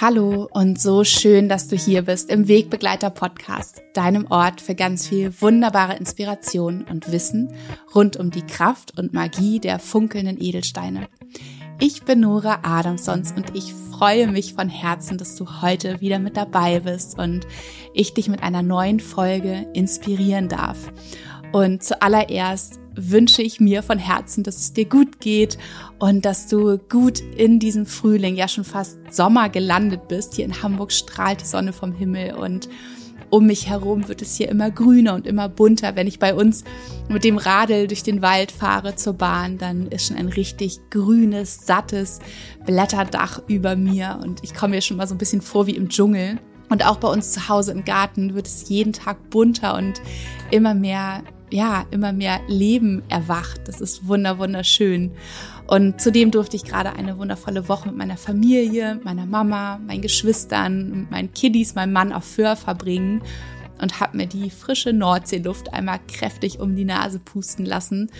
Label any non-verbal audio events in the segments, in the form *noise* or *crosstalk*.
Hallo und so schön, dass du hier bist im Wegbegleiter Podcast, deinem Ort für ganz viel wunderbare Inspiration und Wissen rund um die Kraft und Magie der funkelnden Edelsteine. Ich bin Nora Adamsons und ich freue mich von Herzen, dass du heute wieder mit dabei bist und ich dich mit einer neuen Folge inspirieren darf. Und zuallererst wünsche ich mir von Herzen, dass es dir gut geht und dass du gut in diesem Frühling, ja schon fast Sommer gelandet bist. Hier in Hamburg strahlt die Sonne vom Himmel und um mich herum wird es hier immer grüner und immer bunter. Wenn ich bei uns mit dem Radl durch den Wald fahre zur Bahn, dann ist schon ein richtig grünes, sattes Blätterdach über mir und ich komme mir schon mal so ein bisschen vor wie im Dschungel. Und auch bei uns zu Hause im Garten wird es jeden Tag bunter und immer mehr ja, immer mehr Leben erwacht. Das ist wunder, wunderschön. Und zudem durfte ich gerade eine wundervolle Woche mit meiner Familie, meiner Mama, meinen Geschwistern, meinen Kiddies, meinem Mann auf Föhr verbringen und habe mir die frische Nordseeluft einmal kräftig um die Nase pusten lassen.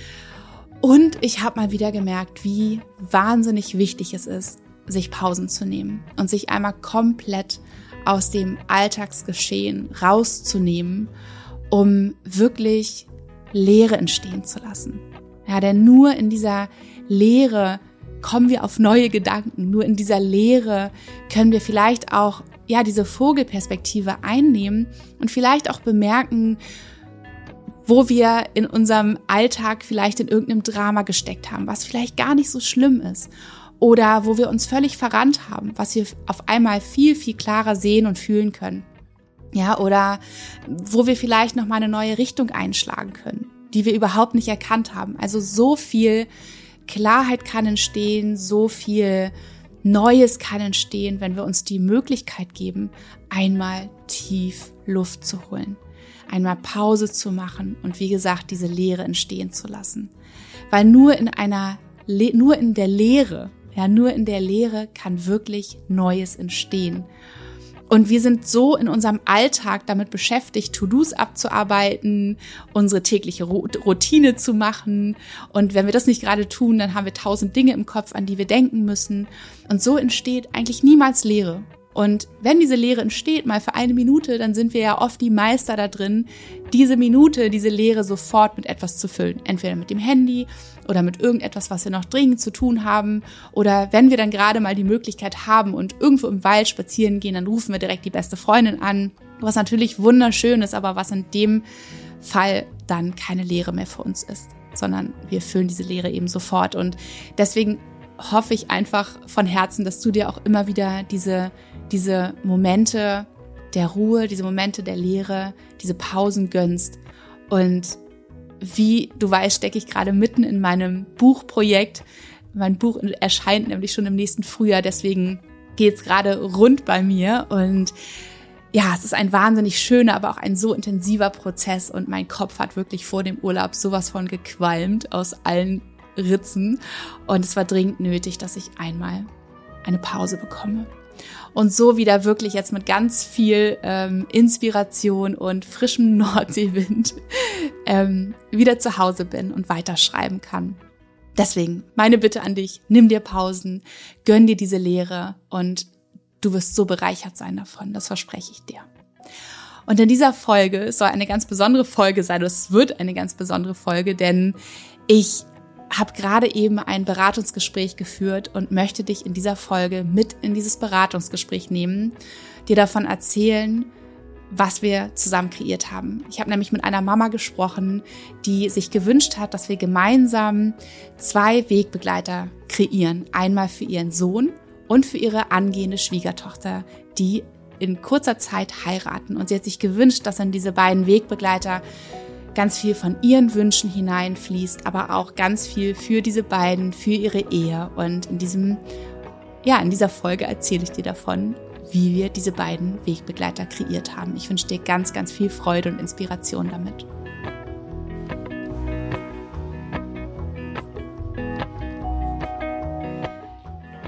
Und ich habe mal wieder gemerkt, wie wahnsinnig wichtig es ist, sich Pausen zu nehmen und sich einmal komplett aus dem Alltagsgeschehen rauszunehmen, um wirklich Leere entstehen zu lassen. Ja, denn nur in dieser Leere kommen wir auf neue Gedanken. Nur in dieser Leere können wir vielleicht auch, ja, diese Vogelperspektive einnehmen und vielleicht auch bemerken, wo wir in unserem Alltag vielleicht in irgendeinem Drama gesteckt haben, was vielleicht gar nicht so schlimm ist. Oder wo wir uns völlig verrannt haben, was wir auf einmal viel, viel klarer sehen und fühlen können. Ja, oder wo wir vielleicht noch mal eine neue Richtung einschlagen können die wir überhaupt nicht erkannt haben. Also so viel Klarheit kann entstehen, so viel Neues kann entstehen, wenn wir uns die Möglichkeit geben, einmal tief Luft zu holen, einmal Pause zu machen und wie gesagt, diese Leere entstehen zu lassen. Weil nur in einer, nur in der Leere, ja, nur in der Leere kann wirklich Neues entstehen. Und wir sind so in unserem Alltag damit beschäftigt, To-Dos abzuarbeiten, unsere tägliche Routine zu machen. Und wenn wir das nicht gerade tun, dann haben wir tausend Dinge im Kopf, an die wir denken müssen. Und so entsteht eigentlich niemals Leere. Und wenn diese Leere entsteht, mal für eine Minute, dann sind wir ja oft die Meister da drin, diese Minute, diese Leere sofort mit etwas zu füllen. Entweder mit dem Handy oder mit irgendetwas, was wir noch dringend zu tun haben. Oder wenn wir dann gerade mal die Möglichkeit haben und irgendwo im Wald spazieren gehen, dann rufen wir direkt die beste Freundin an. Was natürlich wunderschön ist, aber was in dem Fall dann keine Leere mehr für uns ist, sondern wir füllen diese Leere eben sofort. Und deswegen hoffe ich einfach von Herzen, dass du dir auch immer wieder diese diese Momente der Ruhe, diese Momente der Leere, diese Pausen gönnst. Und wie du weißt, stecke ich gerade mitten in meinem Buchprojekt. Mein Buch erscheint nämlich schon im nächsten Frühjahr, deswegen geht es gerade rund bei mir. Und ja, es ist ein wahnsinnig schöner, aber auch ein so intensiver Prozess. Und mein Kopf hat wirklich vor dem Urlaub sowas von gequalmt aus allen Ritzen. Und es war dringend nötig, dass ich einmal eine Pause bekomme und so wieder wirklich jetzt mit ganz viel ähm, Inspiration und frischem *laughs* Nordseewind ähm, wieder zu Hause bin und weiterschreiben kann. Deswegen meine Bitte an dich, nimm dir Pausen, gönn dir diese Lehre und du wirst so bereichert sein davon, das verspreche ich dir. Und in dieser Folge, soll eine ganz besondere Folge sein, es wird eine ganz besondere Folge, denn ich habe gerade eben ein Beratungsgespräch geführt und möchte dich in dieser Folge mit in dieses Beratungsgespräch nehmen, dir davon erzählen, was wir zusammen kreiert haben. Ich habe nämlich mit einer Mama gesprochen, die sich gewünscht hat, dass wir gemeinsam zwei Wegbegleiter kreieren. Einmal für ihren Sohn und für ihre angehende Schwiegertochter, die in kurzer Zeit heiraten. Und sie hat sich gewünscht, dass dann diese beiden Wegbegleiter ganz viel von ihren Wünschen hineinfließt, aber auch ganz viel für diese beiden, für ihre Ehe. Und in diesem, ja, in dieser Folge erzähle ich dir davon, wie wir diese beiden Wegbegleiter kreiert haben. Ich wünsche dir ganz, ganz viel Freude und Inspiration damit.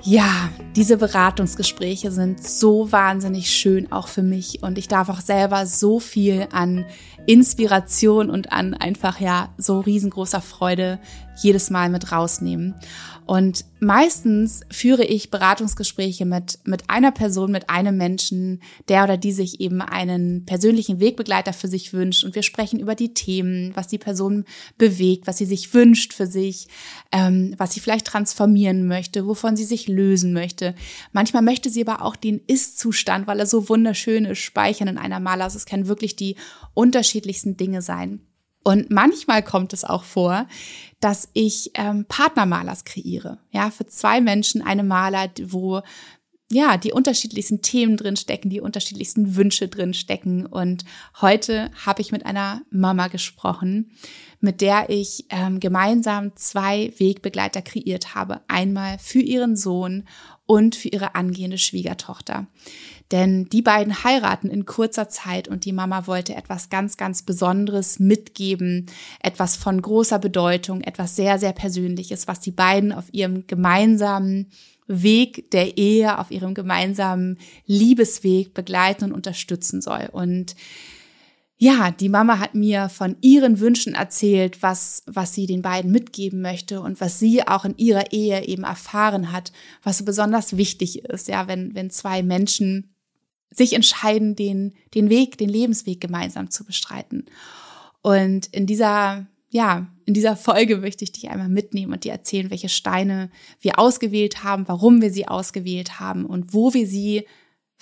Ja, diese Beratungsgespräche sind so wahnsinnig schön auch für mich und ich darf auch selber so viel an Inspiration und an einfach ja so riesengroßer Freude jedes Mal mit rausnehmen. Und meistens führe ich Beratungsgespräche mit, mit einer Person, mit einem Menschen, der oder die sich eben einen persönlichen Wegbegleiter für sich wünscht. Und wir sprechen über die Themen, was die Person bewegt, was sie sich wünscht für sich, ähm, was sie vielleicht transformieren möchte, wovon sie sich lösen möchte. Manchmal möchte sie aber auch den Ist-Zustand, weil er so wunderschön ist, speichern in einer Maler. Also es können wirklich die unterschiedlichsten Dinge sein. Und manchmal kommt es auch vor, dass ich ähm, Partnermalers kreiere. Ja, für zwei Menschen eine Maler, wo ja, die unterschiedlichsten Themen drin stecken, die unterschiedlichsten Wünsche drin stecken. Und heute habe ich mit einer Mama gesprochen, mit der ich ähm, gemeinsam zwei Wegbegleiter kreiert habe. Einmal für ihren Sohn und für ihre angehende Schwiegertochter. Denn die beiden heiraten in kurzer Zeit und die Mama wollte etwas ganz, ganz Besonderes mitgeben, etwas von großer Bedeutung, etwas sehr, sehr Persönliches, was die beiden auf ihrem gemeinsamen Weg der Ehe, auf ihrem gemeinsamen Liebesweg begleiten und unterstützen soll. Und ja, die Mama hat mir von ihren Wünschen erzählt, was, was sie den beiden mitgeben möchte und was sie auch in ihrer Ehe eben erfahren hat, was so besonders wichtig ist, ja, wenn, wenn zwei Menschen sich entscheiden, den, den Weg, den Lebensweg gemeinsam zu bestreiten. Und in dieser, ja, in dieser Folge möchte ich dich einmal mitnehmen und dir erzählen, welche Steine wir ausgewählt haben, warum wir sie ausgewählt haben und wo wir sie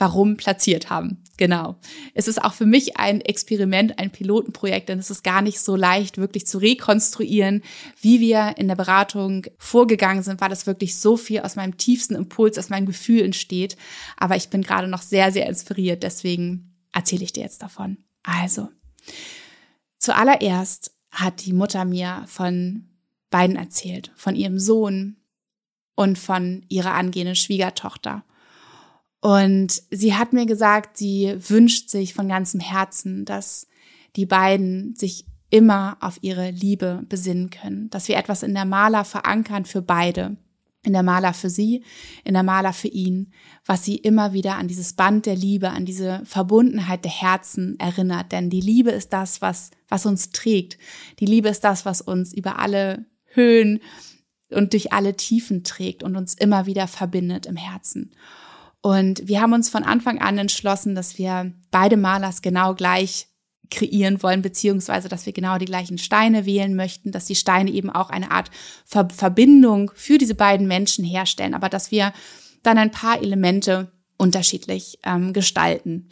warum platziert haben. Genau. Es ist auch für mich ein Experiment, ein Pilotenprojekt, denn es ist gar nicht so leicht, wirklich zu rekonstruieren, wie wir in der Beratung vorgegangen sind, weil das wirklich so viel aus meinem tiefsten Impuls, aus meinem Gefühl entsteht. Aber ich bin gerade noch sehr, sehr inspiriert, deswegen erzähle ich dir jetzt davon. Also, zuallererst hat die Mutter mir von beiden erzählt, von ihrem Sohn und von ihrer angehenden Schwiegertochter. Und sie hat mir gesagt, sie wünscht sich von ganzem Herzen, dass die beiden sich immer auf ihre Liebe besinnen können, dass wir etwas in der Maler verankern für beide, in der Maler für sie, in der Maler für ihn, was sie immer wieder an dieses Band der Liebe, an diese Verbundenheit der Herzen erinnert. Denn die Liebe ist das, was, was uns trägt. Die Liebe ist das, was uns über alle Höhen und durch alle Tiefen trägt und uns immer wieder verbindet im Herzen. Und wir haben uns von Anfang an entschlossen, dass wir beide Malers genau gleich kreieren wollen, beziehungsweise dass wir genau die gleichen Steine wählen möchten, dass die Steine eben auch eine Art Ver Verbindung für diese beiden Menschen herstellen, aber dass wir dann ein paar Elemente unterschiedlich ähm, gestalten.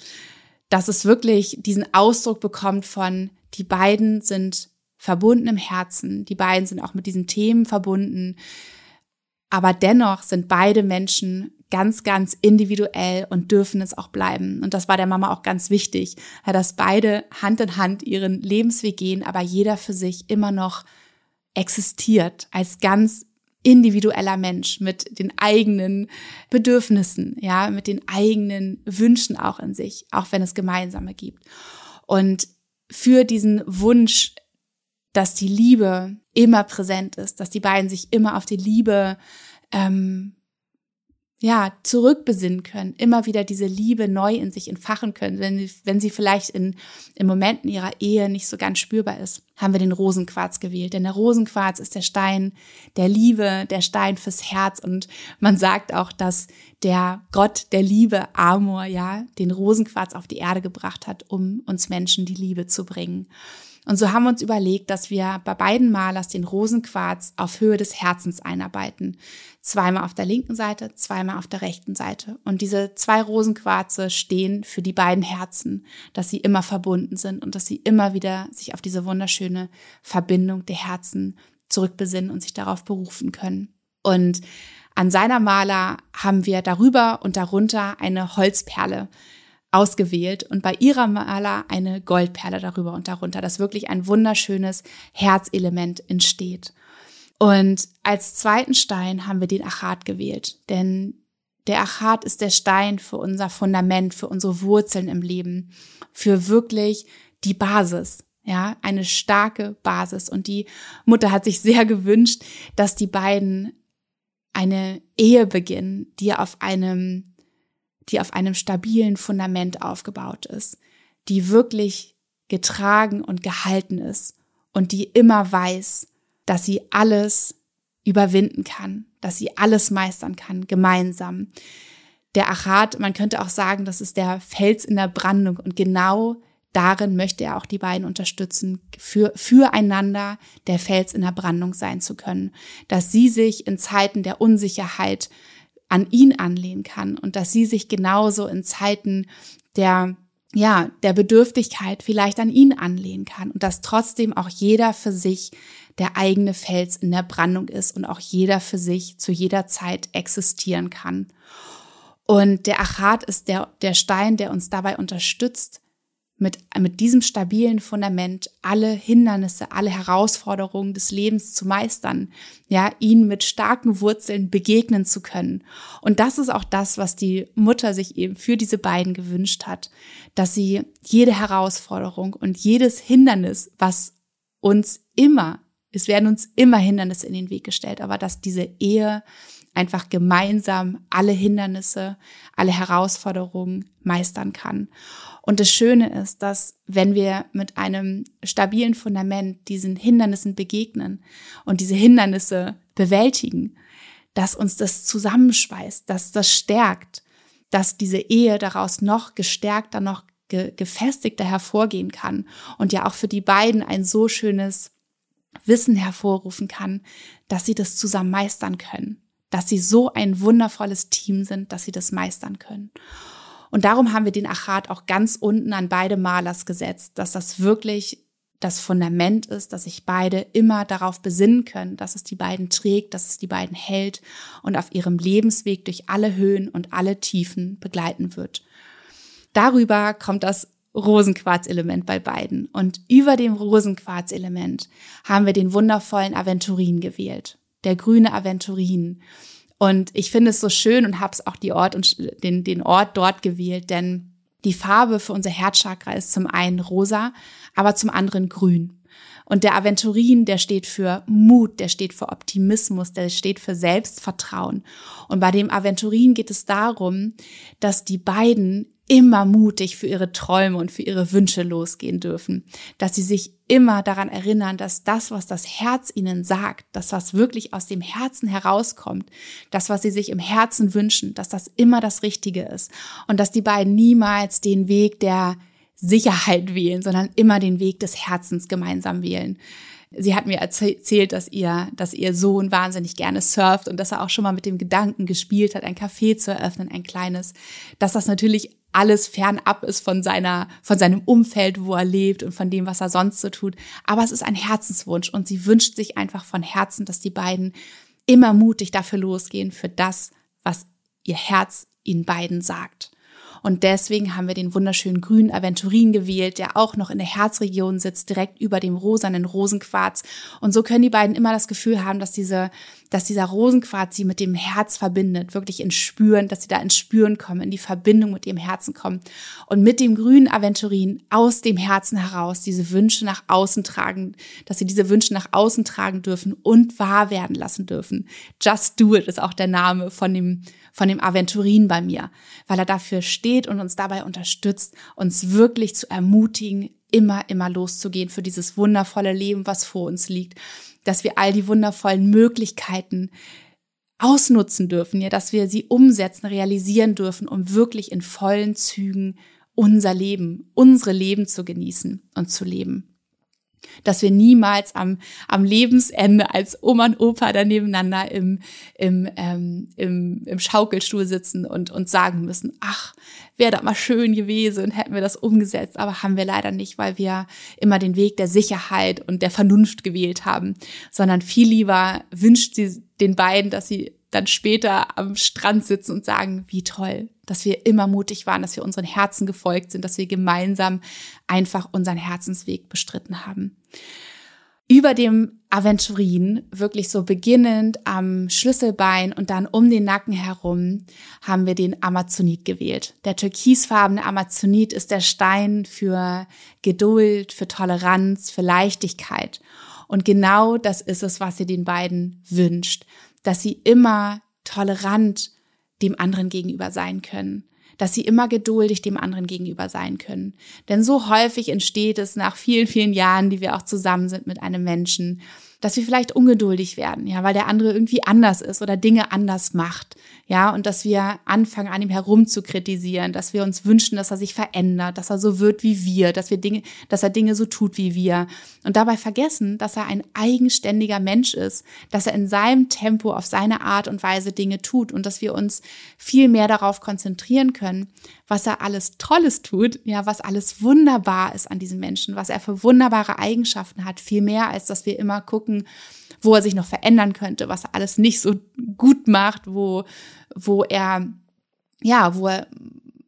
Dass es wirklich diesen Ausdruck bekommt von, die beiden sind verbunden im Herzen, die beiden sind auch mit diesen Themen verbunden, aber dennoch sind beide Menschen ganz, ganz individuell und dürfen es auch bleiben. Und das war der Mama auch ganz wichtig, dass beide Hand in Hand ihren Lebensweg gehen, aber jeder für sich immer noch existiert als ganz individueller Mensch mit den eigenen Bedürfnissen, ja, mit den eigenen Wünschen auch in sich, auch wenn es gemeinsame gibt. Und für diesen Wunsch, dass die Liebe immer präsent ist, dass die beiden sich immer auf die Liebe ähm, ja, zurückbesinnen können, immer wieder diese Liebe neu in sich entfachen können, wenn sie, wenn sie vielleicht in, in Momenten ihrer Ehe nicht so ganz spürbar ist, haben wir den Rosenquarz gewählt. Denn der Rosenquarz ist der Stein der Liebe, der Stein fürs Herz. Und man sagt auch, dass der Gott der Liebe, Amor, ja, den Rosenquarz auf die Erde gebracht hat, um uns Menschen die Liebe zu bringen. Und so haben wir uns überlegt, dass wir bei beiden Malers den Rosenquarz auf Höhe des Herzens einarbeiten. Zweimal auf der linken Seite, zweimal auf der rechten Seite. Und diese zwei Rosenquarze stehen für die beiden Herzen, dass sie immer verbunden sind und dass sie immer wieder sich auf diese wunderschöne Verbindung der Herzen zurückbesinnen und sich darauf berufen können. Und an seiner Maler haben wir darüber und darunter eine Holzperle ausgewählt und bei ihrer Maler eine Goldperle darüber und darunter, dass wirklich ein wunderschönes Herzelement entsteht. Und als zweiten Stein haben wir den Achat gewählt, denn der Achat ist der Stein für unser Fundament, für unsere Wurzeln im Leben, für wirklich die Basis, ja, eine starke Basis. Und die Mutter hat sich sehr gewünscht, dass die beiden eine Ehe beginnen, die auf einem die auf einem stabilen Fundament aufgebaut ist, die wirklich getragen und gehalten ist und die immer weiß, dass sie alles überwinden kann, dass sie alles meistern kann, gemeinsam. Der Achat, man könnte auch sagen, das ist der Fels in der Brandung und genau darin möchte er auch die beiden unterstützen, für, füreinander der Fels in der Brandung sein zu können, dass sie sich in Zeiten der Unsicherheit an ihn anlehnen kann und dass sie sich genauso in Zeiten der ja, der Bedürftigkeit vielleicht an ihn anlehnen kann und dass trotzdem auch jeder für sich der eigene Fels in der Brandung ist und auch jeder für sich zu jeder Zeit existieren kann. Und der Achat ist der, der Stein, der uns dabei unterstützt, mit, mit diesem stabilen Fundament alle Hindernisse, alle Herausforderungen des Lebens zu meistern, ja, ihnen mit starken Wurzeln begegnen zu können. Und das ist auch das, was die Mutter sich eben für diese beiden gewünscht hat, dass sie jede Herausforderung und jedes Hindernis, was uns immer, es werden uns immer Hindernisse in den Weg gestellt, aber dass diese Ehe einfach gemeinsam alle Hindernisse, alle Herausforderungen meistern kann. Und das Schöne ist, dass wenn wir mit einem stabilen Fundament diesen Hindernissen begegnen und diese Hindernisse bewältigen, dass uns das zusammenschweißt, dass das stärkt, dass diese Ehe daraus noch gestärkter, noch ge gefestigter hervorgehen kann und ja auch für die beiden ein so schönes Wissen hervorrufen kann, dass sie das zusammen meistern können, dass sie so ein wundervolles Team sind, dass sie das meistern können. Und darum haben wir den Achat auch ganz unten an beide Malers gesetzt, dass das wirklich das Fundament ist, dass sich beide immer darauf besinnen können, dass es die beiden trägt, dass es die beiden hält und auf ihrem Lebensweg durch alle Höhen und alle Tiefen begleiten wird. Darüber kommt das Rosenquarzelement bei beiden. Und über dem Rosenquarzelement haben wir den wundervollen Aventurin gewählt. Der grüne Aventurin. Und ich finde es so schön und habe es auch die Ort und den, den Ort dort gewählt, denn die Farbe für unser Herzchakra ist zum einen rosa, aber zum anderen grün. Und der Aventurin, der steht für Mut, der steht für Optimismus, der steht für Selbstvertrauen. Und bei dem Aventurin geht es darum, dass die beiden immer mutig für ihre Träume und für ihre Wünsche losgehen dürfen, dass sie sich immer daran erinnern, dass das, was das Herz ihnen sagt, das, was wirklich aus dem Herzen herauskommt, das, was sie sich im Herzen wünschen, dass das immer das Richtige ist. Und dass die beiden niemals den Weg der Sicherheit wählen, sondern immer den Weg des Herzens gemeinsam wählen. Sie hat mir erzählt, dass ihr, dass ihr Sohn wahnsinnig gerne surft und dass er auch schon mal mit dem Gedanken gespielt hat, ein Café zu eröffnen, ein kleines, dass das natürlich alles fernab ist von seiner, von seinem Umfeld, wo er lebt und von dem, was er sonst so tut. Aber es ist ein Herzenswunsch und sie wünscht sich einfach von Herzen, dass die beiden immer mutig dafür losgehen, für das, was ihr Herz ihnen beiden sagt. Und deswegen haben wir den wunderschönen grünen Aventurin gewählt, der auch noch in der Herzregion sitzt, direkt über dem rosanen Rosenquarz. Und so können die beiden immer das Gefühl haben, dass diese, dass dieser Rosenquarz sie mit dem Herz verbindet, wirklich ins Spüren, dass sie da ins Spüren kommen, in die Verbindung mit ihrem Herzen kommen. Und mit dem grünen Aventurin aus dem Herzen heraus diese Wünsche nach außen tragen, dass sie diese Wünsche nach außen tragen dürfen und wahr werden lassen dürfen. Just Do It ist auch der Name von dem, von dem Aventurin bei mir, weil er dafür steht und uns dabei unterstützt, uns wirklich zu ermutigen, immer, immer loszugehen für dieses wundervolle Leben, was vor uns liegt, dass wir all die wundervollen Möglichkeiten ausnutzen dürfen, ja, dass wir sie umsetzen, realisieren dürfen, um wirklich in vollen Zügen unser Leben, unsere Leben zu genießen und zu leben dass wir niemals am, am Lebensende als Oma und Opa da nebeneinander im, im, ähm, im, im Schaukelstuhl sitzen und, und sagen müssen, ach, wäre das mal schön gewesen, hätten wir das umgesetzt, aber haben wir leider nicht, weil wir immer den Weg der Sicherheit und der Vernunft gewählt haben, sondern viel lieber wünscht sie den beiden, dass sie dann später am Strand sitzen und sagen, wie toll, dass wir immer mutig waren, dass wir unseren Herzen gefolgt sind, dass wir gemeinsam einfach unseren Herzensweg bestritten haben. Über dem Aventurin, wirklich so beginnend am Schlüsselbein und dann um den Nacken herum, haben wir den Amazonit gewählt. Der türkisfarbene Amazonit ist der Stein für Geduld, für Toleranz, für Leichtigkeit. Und genau das ist es, was ihr den beiden wünscht dass sie immer tolerant dem anderen gegenüber sein können, dass sie immer geduldig dem anderen gegenüber sein können. Denn so häufig entsteht es nach vielen, vielen Jahren, die wir auch zusammen sind mit einem Menschen, dass wir vielleicht ungeduldig werden, ja, weil der andere irgendwie anders ist oder Dinge anders macht, ja, und dass wir anfangen, an ihm herum zu kritisieren, dass wir uns wünschen, dass er sich verändert, dass er so wird wie wir, dass wir Dinge, dass er Dinge so tut wie wir. Und dabei vergessen, dass er ein eigenständiger Mensch ist, dass er in seinem Tempo auf seine Art und Weise Dinge tut und dass wir uns viel mehr darauf konzentrieren können, was er alles Tolles tut, ja, was alles wunderbar ist an diesem Menschen, was er für wunderbare Eigenschaften hat, viel mehr als dass wir immer gucken, wo er sich noch verändern könnte, was er alles nicht so gut macht, wo, wo er, ja, wo er,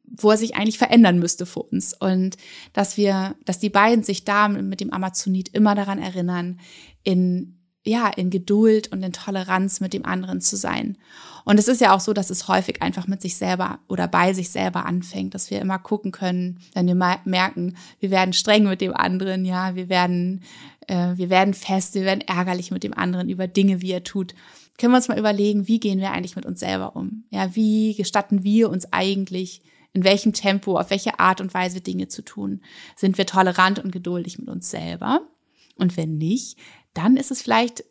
wo er sich eigentlich verändern müsste für uns. Und dass wir, dass die beiden sich da mit dem Amazonit immer daran erinnern, in ja, in Geduld und in Toleranz mit dem anderen zu sein. Und es ist ja auch so, dass es häufig einfach mit sich selber oder bei sich selber anfängt, dass wir immer gucken können, wenn wir merken, wir werden streng mit dem anderen, ja, wir werden, äh, wir werden fest, wir werden ärgerlich mit dem anderen über Dinge, wie er tut. Können wir uns mal überlegen, wie gehen wir eigentlich mit uns selber um? Ja, wie gestatten wir uns eigentlich in welchem Tempo, auf welche Art und Weise Dinge zu tun? Sind wir tolerant und geduldig mit uns selber? Und wenn nicht, dann ist es vielleicht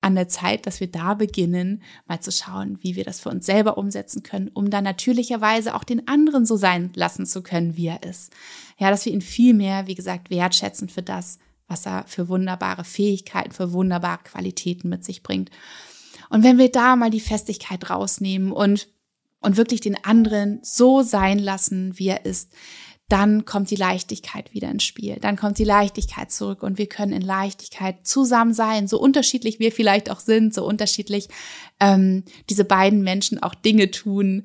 an der Zeit, dass wir da beginnen, mal zu schauen, wie wir das für uns selber umsetzen können, um dann natürlicherweise auch den anderen so sein lassen zu können, wie er ist. Ja, dass wir ihn viel mehr, wie gesagt, wertschätzen für das, was er für wunderbare Fähigkeiten, für wunderbare Qualitäten mit sich bringt. Und wenn wir da mal die Festigkeit rausnehmen und, und wirklich den anderen so sein lassen, wie er ist, dann kommt die Leichtigkeit wieder ins Spiel. Dann kommt die Leichtigkeit zurück und wir können in Leichtigkeit zusammen sein, so unterschiedlich wir vielleicht auch sind, so unterschiedlich ähm, diese beiden Menschen auch Dinge tun.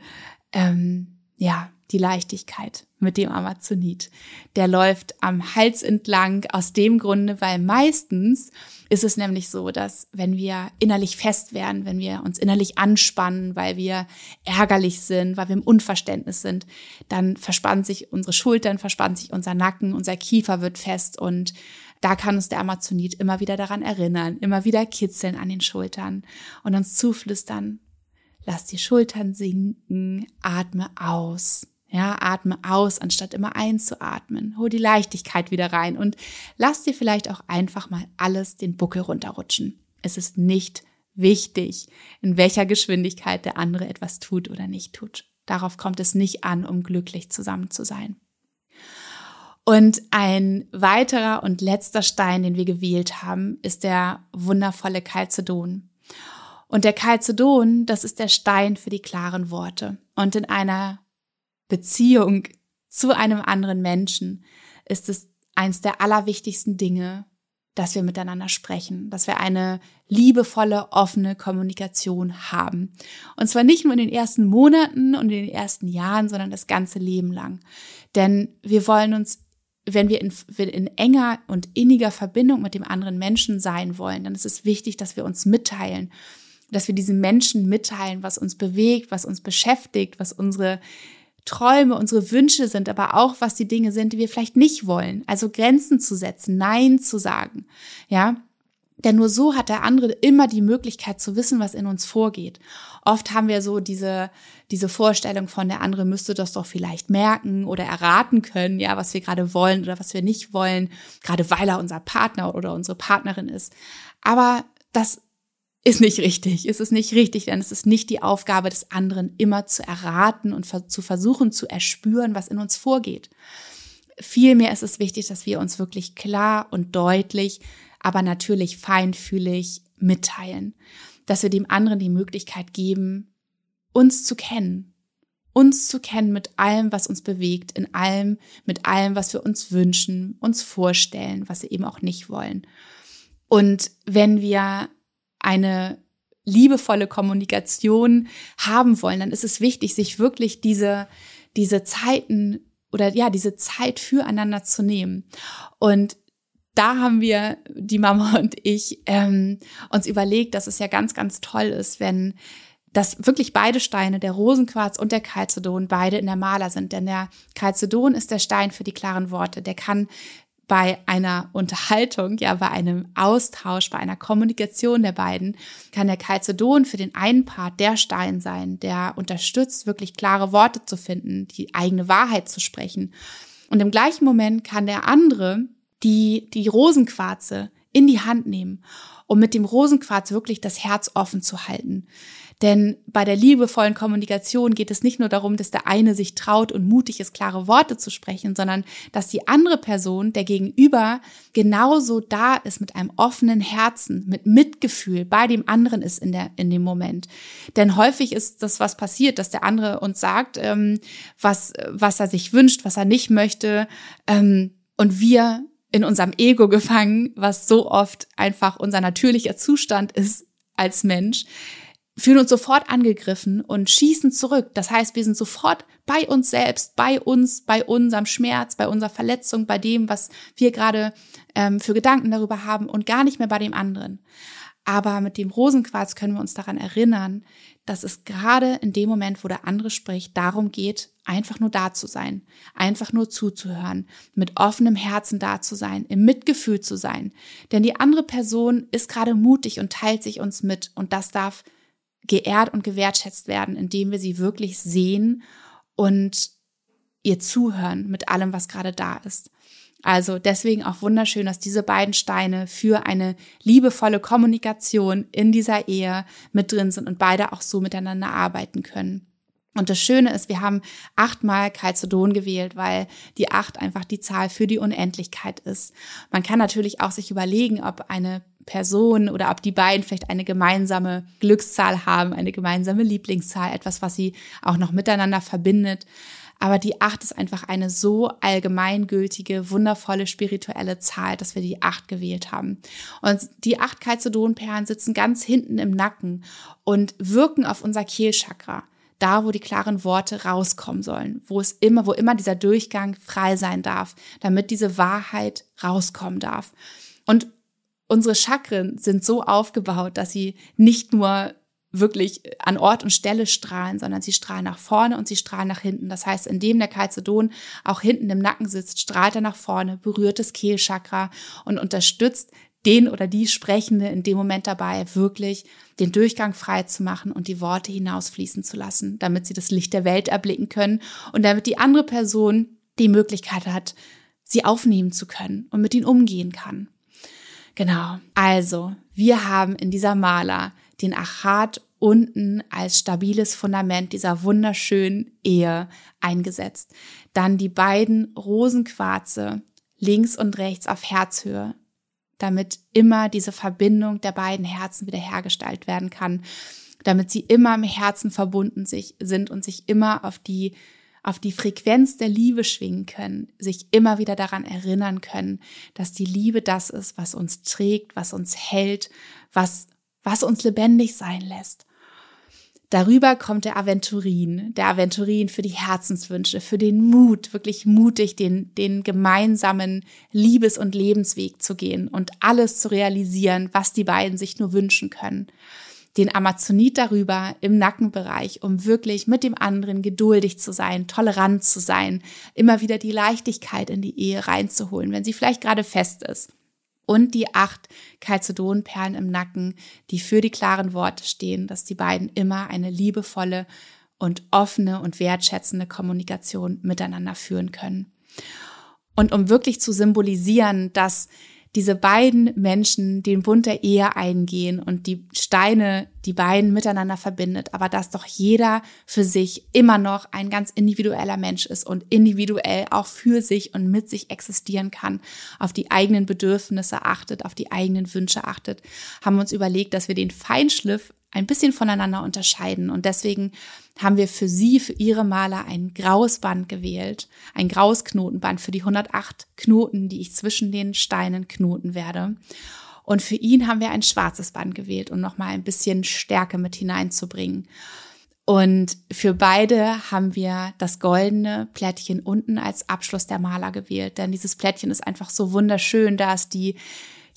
Ähm, ja, die Leichtigkeit mit dem Amazonit. Der läuft am Hals entlang aus dem Grunde, weil meistens ist es nämlich so, dass wenn wir innerlich fest werden, wenn wir uns innerlich anspannen, weil wir ärgerlich sind, weil wir im Unverständnis sind, dann verspannen sich unsere Schultern, verspannt sich unser Nacken, unser Kiefer wird fest und da kann uns der Amazonit immer wieder daran erinnern, immer wieder kitzeln an den Schultern und uns zuflüstern, lass die Schultern sinken, atme aus. Ja, atme aus, anstatt immer einzuatmen. Hol die Leichtigkeit wieder rein und lass dir vielleicht auch einfach mal alles den Buckel runterrutschen. Es ist nicht wichtig, in welcher Geschwindigkeit der andere etwas tut oder nicht tut. Darauf kommt es nicht an, um glücklich zusammen zu sein. Und ein weiterer und letzter Stein, den wir gewählt haben, ist der wundervolle Calcedon. Und der Calcedon, das ist der Stein für die klaren Worte. Und in einer Beziehung zu einem anderen Menschen ist es eins der allerwichtigsten Dinge, dass wir miteinander sprechen, dass wir eine liebevolle, offene Kommunikation haben. Und zwar nicht nur in den ersten Monaten und in den ersten Jahren, sondern das ganze Leben lang. Denn wir wollen uns, wenn wir in, in enger und inniger Verbindung mit dem anderen Menschen sein wollen, dann ist es wichtig, dass wir uns mitteilen, dass wir diesen Menschen mitteilen, was uns bewegt, was uns beschäftigt, was unsere Träume, unsere Wünsche sind, aber auch was die Dinge sind, die wir vielleicht nicht wollen. Also Grenzen zu setzen, Nein zu sagen. Ja. Denn nur so hat der andere immer die Möglichkeit zu wissen, was in uns vorgeht. Oft haben wir so diese, diese Vorstellung von, der andere müsste das doch vielleicht merken oder erraten können, ja, was wir gerade wollen oder was wir nicht wollen, gerade weil er unser Partner oder unsere Partnerin ist. Aber das ist nicht richtig. Es ist nicht richtig, denn es ist nicht die Aufgabe des anderen, immer zu erraten und zu versuchen zu erspüren, was in uns vorgeht. Vielmehr ist es wichtig, dass wir uns wirklich klar und deutlich, aber natürlich feinfühlig mitteilen. Dass wir dem anderen die Möglichkeit geben, uns zu kennen. Uns zu kennen mit allem, was uns bewegt, in allem, mit allem, was wir uns wünschen, uns vorstellen, was wir eben auch nicht wollen. Und wenn wir eine liebevolle Kommunikation haben wollen, dann ist es wichtig, sich wirklich diese, diese Zeiten oder ja, diese Zeit füreinander zu nehmen. Und da haben wir, die Mama und ich, ähm, uns überlegt, dass es ja ganz, ganz toll ist, wenn dass wirklich beide Steine, der Rosenquarz und der Calcedon, beide in der Maler sind. Denn der Calcedon ist der Stein für die klaren Worte. Der kann bei einer Unterhaltung, ja, bei einem Austausch, bei einer Kommunikation der beiden, kann der Calcedon für den einen Part der Stein sein, der unterstützt, wirklich klare Worte zu finden, die eigene Wahrheit zu sprechen. Und im gleichen Moment kann der andere die, die Rosenquarze in die Hand nehmen, um mit dem Rosenquarz wirklich das Herz offen zu halten. Denn bei der liebevollen Kommunikation geht es nicht nur darum, dass der eine sich traut und mutig ist, klare Worte zu sprechen, sondern dass die andere Person, der Gegenüber, genauso da ist mit einem offenen Herzen, mit Mitgefühl bei dem anderen ist in, der, in dem Moment. Denn häufig ist das, was passiert, dass der andere uns sagt, ähm, was, was er sich wünscht, was er nicht möchte. Ähm, und wir in unserem Ego gefangen, was so oft einfach unser natürlicher Zustand ist als Mensch, fühlen uns sofort angegriffen und schießen zurück. Das heißt, wir sind sofort bei uns selbst, bei uns, bei unserem Schmerz, bei unserer Verletzung, bei dem, was wir gerade ähm, für Gedanken darüber haben und gar nicht mehr bei dem anderen. Aber mit dem Rosenquarz können wir uns daran erinnern, dass es gerade in dem Moment, wo der andere spricht, darum geht, einfach nur da zu sein, einfach nur zuzuhören, mit offenem Herzen da zu sein, im Mitgefühl zu sein. Denn die andere Person ist gerade mutig und teilt sich uns mit und das darf geehrt und gewertschätzt werden, indem wir sie wirklich sehen und ihr zuhören mit allem, was gerade da ist. Also deswegen auch wunderschön, dass diese beiden Steine für eine liebevolle Kommunikation in dieser Ehe mit drin sind und beide auch so miteinander arbeiten können. Und das Schöne ist, wir haben achtmal Calcedon gewählt, weil die acht einfach die Zahl für die Unendlichkeit ist. Man kann natürlich auch sich überlegen, ob eine Person oder ob die beiden vielleicht eine gemeinsame Glückszahl haben, eine gemeinsame Lieblingszahl, etwas, was sie auch noch miteinander verbindet. Aber die acht ist einfach eine so allgemeingültige, wundervolle spirituelle Zahl, dass wir die acht gewählt haben. Und die acht Calcedonperlen sitzen ganz hinten im Nacken und wirken auf unser Kehlchakra da, wo die klaren Worte rauskommen sollen, wo es immer, wo immer dieser Durchgang frei sein darf, damit diese Wahrheit rauskommen darf. Und unsere Chakren sind so aufgebaut, dass sie nicht nur wirklich an Ort und Stelle strahlen, sondern sie strahlen nach vorne und sie strahlen nach hinten. Das heißt, indem der Calcedon auch hinten im Nacken sitzt, strahlt er nach vorne, berührt das Kehlchakra und unterstützt den oder die Sprechende in dem Moment dabei, wirklich den Durchgang frei zu machen und die Worte hinausfließen zu lassen, damit sie das Licht der Welt erblicken können und damit die andere Person die Möglichkeit hat, sie aufnehmen zu können und mit ihnen umgehen kann. Genau. Also, wir haben in dieser Maler den Achat unten als stabiles Fundament dieser wunderschönen Ehe eingesetzt. Dann die beiden Rosenquarze links und rechts auf Herzhöhe, damit immer diese Verbindung der beiden Herzen wiederhergestellt werden kann, damit sie immer im Herzen verbunden sich, sind und sich immer auf die auf die Frequenz der Liebe schwingen können, sich immer wieder daran erinnern können, dass die Liebe das ist, was uns trägt, was uns hält, was, was uns lebendig sein lässt. Darüber kommt der Aventurin, der Aventurin für die Herzenswünsche, für den Mut, wirklich mutig den, den gemeinsamen Liebes- und Lebensweg zu gehen und alles zu realisieren, was die beiden sich nur wünschen können den Amazonit darüber im Nackenbereich, um wirklich mit dem anderen geduldig zu sein, tolerant zu sein, immer wieder die Leichtigkeit in die Ehe reinzuholen, wenn sie vielleicht gerade fest ist. Und die acht Calcedonperlen im Nacken, die für die klaren Worte stehen, dass die beiden immer eine liebevolle und offene und wertschätzende Kommunikation miteinander führen können. Und um wirklich zu symbolisieren, dass diese beiden Menschen den Bund der Ehe eingehen und die Steine die beiden miteinander verbindet, aber dass doch jeder für sich immer noch ein ganz individueller Mensch ist und individuell auch für sich und mit sich existieren kann, auf die eigenen Bedürfnisse achtet, auf die eigenen Wünsche achtet, haben wir uns überlegt, dass wir den Feinschliff ein bisschen voneinander unterscheiden. Und deswegen haben wir für sie, für ihre Maler ein graues Band gewählt, ein graues Knotenband für die 108 Knoten, die ich zwischen den Steinen knoten werde. Und für ihn haben wir ein schwarzes Band gewählt, um nochmal ein bisschen Stärke mit hineinzubringen. Und für beide haben wir das goldene Plättchen unten als Abschluss der Maler gewählt, denn dieses Plättchen ist einfach so wunderschön, da ist die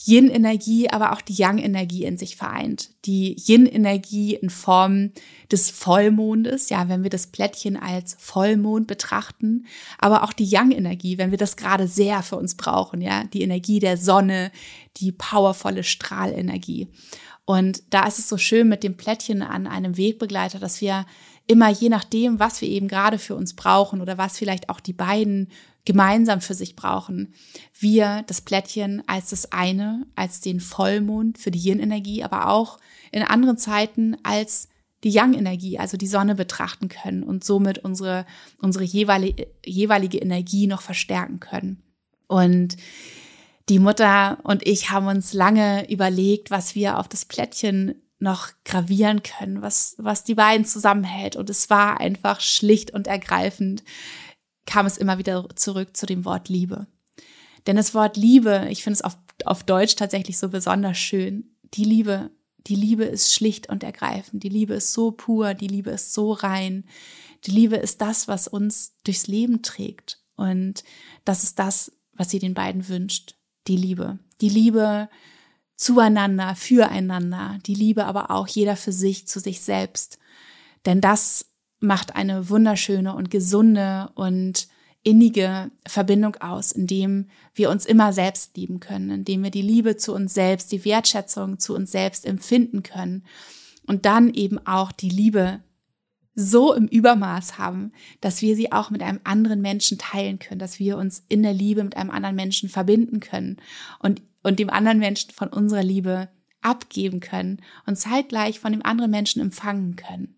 Yin-Energie, aber auch die Yang-Energie in sich vereint. Die Yin-Energie in Form des Vollmondes, ja, wenn wir das Plättchen als Vollmond betrachten, aber auch die Yang-Energie, wenn wir das gerade sehr für uns brauchen, ja, die Energie der Sonne, die powervolle Strahlenergie. Und da ist es so schön mit dem Plättchen an einem Wegbegleiter, dass wir immer je nachdem, was wir eben gerade für uns brauchen oder was vielleicht auch die beiden gemeinsam für sich brauchen, wir das Plättchen als das eine, als den Vollmond für die Yin-Energie, aber auch in anderen Zeiten als die Yang-Energie, also die Sonne betrachten können und somit unsere, unsere jeweilige, jeweilige Energie noch verstärken können. Und die Mutter und ich haben uns lange überlegt, was wir auf das Plättchen noch gravieren können, was, was die beiden zusammenhält. Und es war einfach schlicht und ergreifend, kam es immer wieder zurück zu dem Wort Liebe. Denn das Wort Liebe, ich finde es auf, auf Deutsch tatsächlich so besonders schön. Die Liebe, die Liebe ist schlicht und ergreifend. Die Liebe ist so pur, die Liebe ist so rein. Die Liebe ist das, was uns durchs Leben trägt. Und das ist das, was sie den beiden wünscht. Die Liebe. Die Liebe, zueinander, füreinander, die Liebe aber auch jeder für sich, zu sich selbst. Denn das macht eine wunderschöne und gesunde und innige Verbindung aus, indem wir uns immer selbst lieben können, indem wir die Liebe zu uns selbst, die Wertschätzung zu uns selbst empfinden können und dann eben auch die Liebe so im Übermaß haben, dass wir sie auch mit einem anderen Menschen teilen können, dass wir uns in der Liebe mit einem anderen Menschen verbinden können und und dem anderen Menschen von unserer Liebe abgeben können und zeitgleich von dem anderen Menschen empfangen können.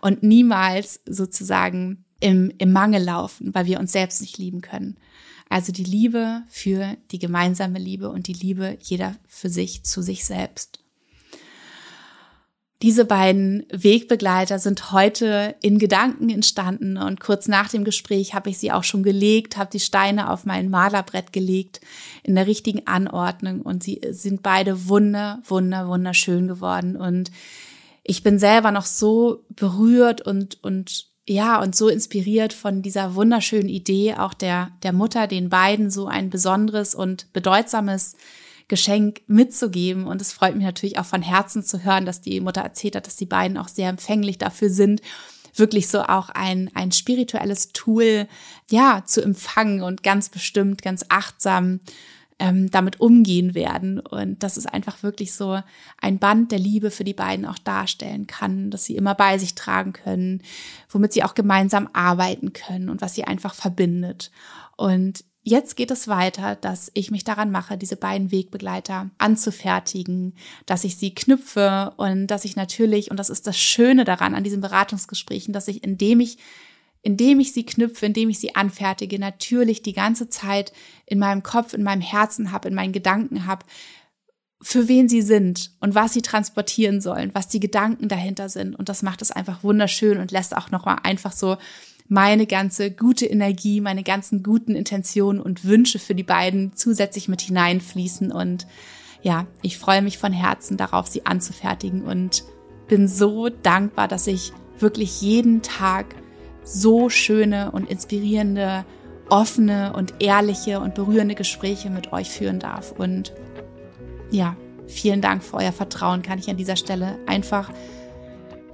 Und niemals sozusagen im, im Mangel laufen, weil wir uns selbst nicht lieben können. Also die Liebe für die gemeinsame Liebe und die Liebe jeder für sich zu sich selbst. Diese beiden Wegbegleiter sind heute in Gedanken entstanden und kurz nach dem Gespräch habe ich sie auch schon gelegt, habe die Steine auf mein Malerbrett gelegt in der richtigen Anordnung und sie sind beide wunder, wunder, wunderschön geworden und ich bin selber noch so berührt und und ja, und so inspiriert von dieser wunderschönen Idee auch der, der Mutter, den beiden so ein besonderes und bedeutsames Geschenk mitzugeben. Und es freut mich natürlich auch von Herzen zu hören, dass die Mutter erzählt hat, dass die beiden auch sehr empfänglich dafür sind, wirklich so auch ein, ein spirituelles Tool, ja, zu empfangen und ganz bestimmt, ganz achtsam ähm, damit umgehen werden. Und dass es einfach wirklich so ein Band der Liebe für die beiden auch darstellen kann, dass sie immer bei sich tragen können, womit sie auch gemeinsam arbeiten können und was sie einfach verbindet. Und Jetzt geht es weiter, dass ich mich daran mache, diese beiden Wegbegleiter anzufertigen, dass ich sie knüpfe und dass ich natürlich, und das ist das Schöne daran an diesen Beratungsgesprächen, dass ich, indem ich, indem ich sie knüpfe, indem ich sie anfertige, natürlich die ganze Zeit in meinem Kopf, in meinem Herzen habe, in meinen Gedanken habe, für wen sie sind und was sie transportieren sollen, was die Gedanken dahinter sind. Und das macht es einfach wunderschön und lässt auch nochmal einfach so meine ganze gute Energie, meine ganzen guten Intentionen und Wünsche für die beiden zusätzlich mit hineinfließen. Und ja, ich freue mich von Herzen darauf, sie anzufertigen und bin so dankbar, dass ich wirklich jeden Tag so schöne und inspirierende, offene und ehrliche und berührende Gespräche mit euch führen darf. Und ja, vielen Dank für euer Vertrauen, kann ich an dieser Stelle einfach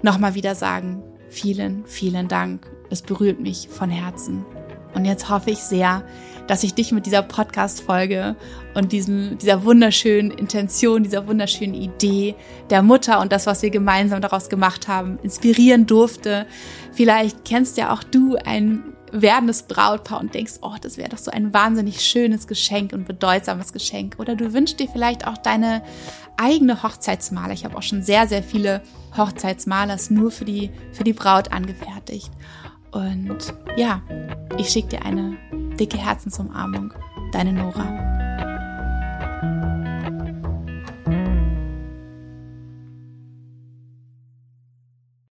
nochmal wieder sagen. Vielen, vielen Dank. Es berührt mich von Herzen. Und jetzt hoffe ich sehr, dass ich dich mit dieser Podcast-Folge und diesem, dieser wunderschönen Intention, dieser wunderschönen Idee der Mutter und das, was wir gemeinsam daraus gemacht haben, inspirieren durfte. Vielleicht kennst ja auch du ein werdendes Brautpaar und denkst, oh, das wäre doch so ein wahnsinnig schönes Geschenk und bedeutsames Geschenk. Oder du wünschst dir vielleicht auch deine eigene Hochzeitsmaler. Ich habe auch schon sehr, sehr viele Hochzeitsmalers nur für die, für die Braut angefertigt. Und ja, ich schicke dir eine dicke Herzensumarmung. Deine Nora.